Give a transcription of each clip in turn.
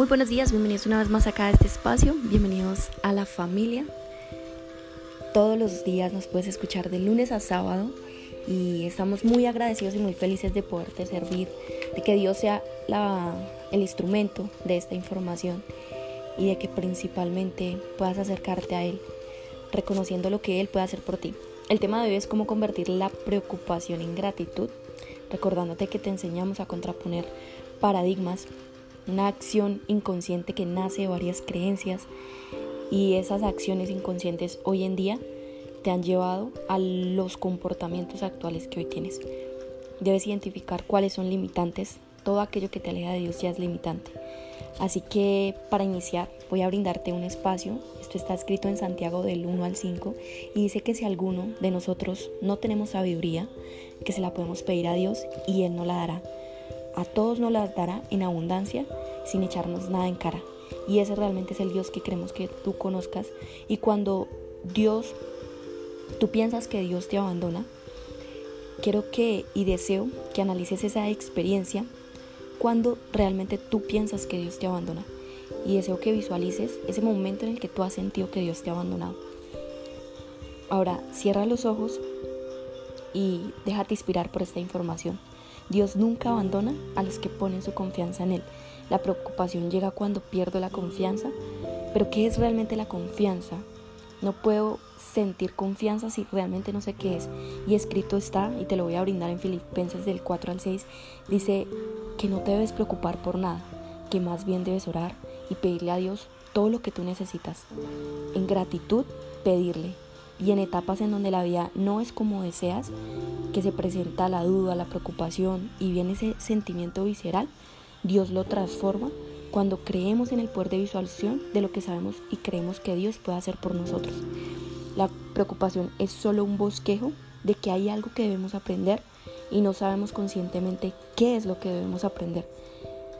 Muy buenos días, bienvenidos una vez más acá a este espacio, bienvenidos a la familia. Todos los días nos puedes escuchar de lunes a sábado y estamos muy agradecidos y muy felices de poderte servir, de que Dios sea la, el instrumento de esta información y de que principalmente puedas acercarte a Él, reconociendo lo que Él puede hacer por ti. El tema de hoy es cómo convertir la preocupación en gratitud, recordándote que te enseñamos a contraponer paradigmas una acción inconsciente que nace de varias creencias y esas acciones inconscientes hoy en día te han llevado a los comportamientos actuales que hoy tienes. Debes identificar cuáles son limitantes. Todo aquello que te aleja de Dios ya es limitante. Así que para iniciar voy a brindarte un espacio. Esto está escrito en Santiago del 1 al 5 y dice que si alguno de nosotros no tenemos sabiduría, que se la podemos pedir a Dios y Él no la dará a todos nos las dará en abundancia sin echarnos nada en cara. Y ese realmente es el Dios que queremos que tú conozcas. Y cuando Dios, tú piensas que Dios te abandona, quiero que y deseo que analices esa experiencia cuando realmente tú piensas que Dios te abandona. Y deseo que visualices ese momento en el que tú has sentido que Dios te ha abandonado. Ahora, cierra los ojos y déjate inspirar por esta información. Dios nunca abandona a los que ponen su confianza en Él. La preocupación llega cuando pierdo la confianza. Pero ¿qué es realmente la confianza? No puedo sentir confianza si realmente no sé qué es. Y escrito está, y te lo voy a brindar en Filipenses del 4 al 6, dice que no te debes preocupar por nada, que más bien debes orar y pedirle a Dios todo lo que tú necesitas. En gratitud, pedirle y en etapas en donde la vida no es como deseas, que se presenta la duda, la preocupación y viene ese sentimiento visceral, Dios lo transforma cuando creemos en el poder de visualización de lo que sabemos y creemos que Dios puede hacer por nosotros. La preocupación es solo un bosquejo de que hay algo que debemos aprender y no sabemos conscientemente qué es lo que debemos aprender.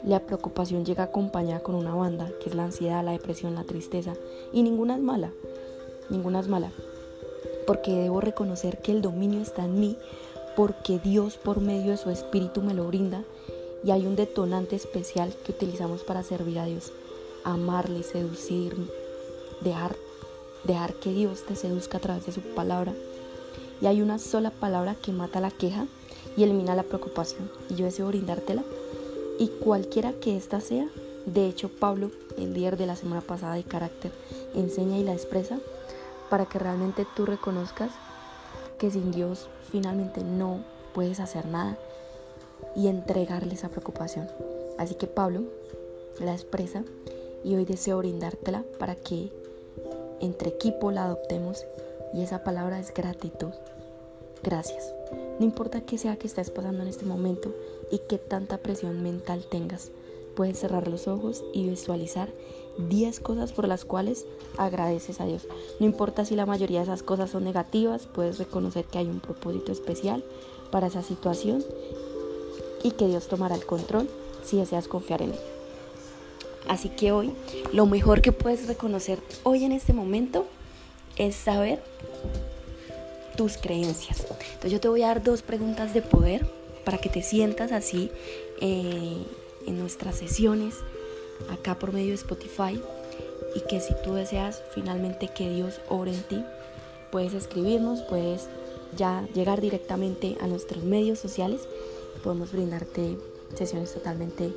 La preocupación llega acompañada con una banda, que es la ansiedad, la depresión, la tristeza, y ninguna es mala, ninguna es mala porque debo reconocer que el dominio está en mí, porque Dios por medio de su Espíritu me lo brinda y hay un detonante especial que utilizamos para servir a Dios, amarle, seducir, dejar, dejar que Dios te seduzca a través de su palabra. Y hay una sola palabra que mata la queja y elimina la preocupación. Y yo deseo brindártela. Y cualquiera que ésta sea, de hecho Pablo, el líder de la semana pasada de carácter, enseña y la expresa para que realmente tú reconozcas que sin Dios finalmente no puedes hacer nada y entregarle esa preocupación. Así que Pablo la expresa y hoy deseo brindártela para que entre equipo la adoptemos y esa palabra es gratitud. Gracias. No importa qué sea que estés pasando en este momento y qué tanta presión mental tengas, puedes cerrar los ojos y visualizar 10 cosas por las cuales agradeces a Dios. No importa si la mayoría de esas cosas son negativas, puedes reconocer que hay un propósito especial para esa situación y que Dios tomará el control si deseas confiar en Él. Así que hoy lo mejor que puedes reconocer hoy en este momento es saber tus creencias. Entonces yo te voy a dar dos preguntas de poder para que te sientas así eh, en nuestras sesiones acá por medio de Spotify y que si tú deseas finalmente que Dios obre en ti, puedes escribirnos, puedes ya llegar directamente a nuestros medios sociales podemos brindarte sesiones totalmente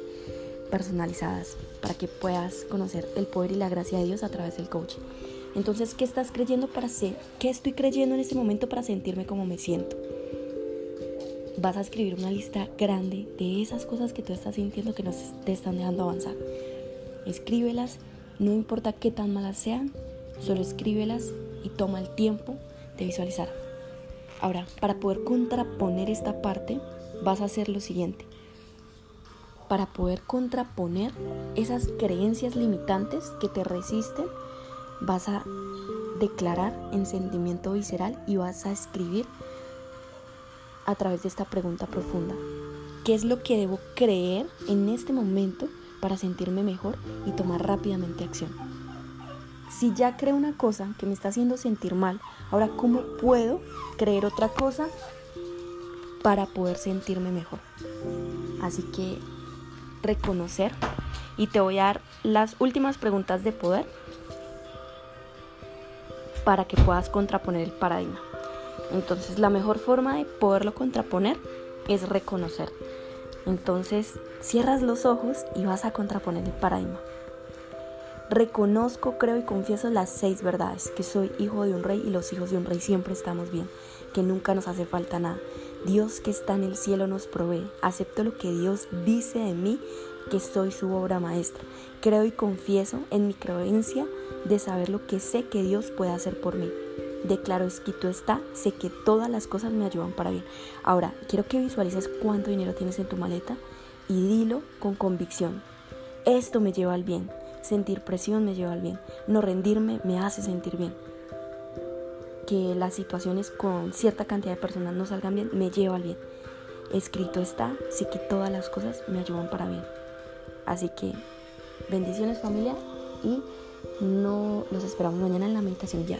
personalizadas para que puedas conocer el poder y la gracia de Dios a través del coaching. Entonces, ¿qué estás creyendo para ser? ¿Qué estoy creyendo en este momento para sentirme como me siento? Vas a escribir una lista grande de esas cosas que tú estás sintiendo que no te están dejando avanzar. Escríbelas, No importa qué tan malas sean, solo escríbelas y toma el tiempo de visualizar. Ahora, para poder contraponer esta parte, vas a hacer lo siguiente. Para poder contraponer esas creencias limitantes que te resisten, vas a declarar en sentimiento visceral y vas a escribir a través de esta pregunta profunda. ¿Qué es lo que debo creer en este momento para sentirme mejor y tomar rápidamente acción? Si ya creo una cosa que me está haciendo sentir mal, ahora ¿cómo puedo creer otra cosa para poder sentirme mejor? Así que reconocer y te voy a dar las últimas preguntas de poder para que puedas contraponer el paradigma. Entonces la mejor forma de poderlo contraponer es reconocer. Entonces cierras los ojos y vas a contraponer el paradigma. Reconozco, creo y confieso las seis verdades, que soy hijo de un rey y los hijos de un rey siempre estamos bien, que nunca nos hace falta nada. Dios que está en el cielo nos provee. Acepto lo que Dios dice de mí, que soy su obra maestra. Creo y confieso en mi creencia de saber lo que sé que Dios puede hacer por mí. Declaro escrito está, sé que todas las cosas me ayudan para bien. Ahora, quiero que visualices cuánto dinero tienes en tu maleta y dilo con convicción. Esto me lleva al bien. Sentir presión me lleva al bien. No rendirme me hace sentir bien. Que las situaciones con cierta cantidad de personas no salgan bien me lleva al bien. Escrito está, sé que todas las cosas me ayudan para bien. Así que bendiciones familia y no los esperamos mañana en la meditación ya.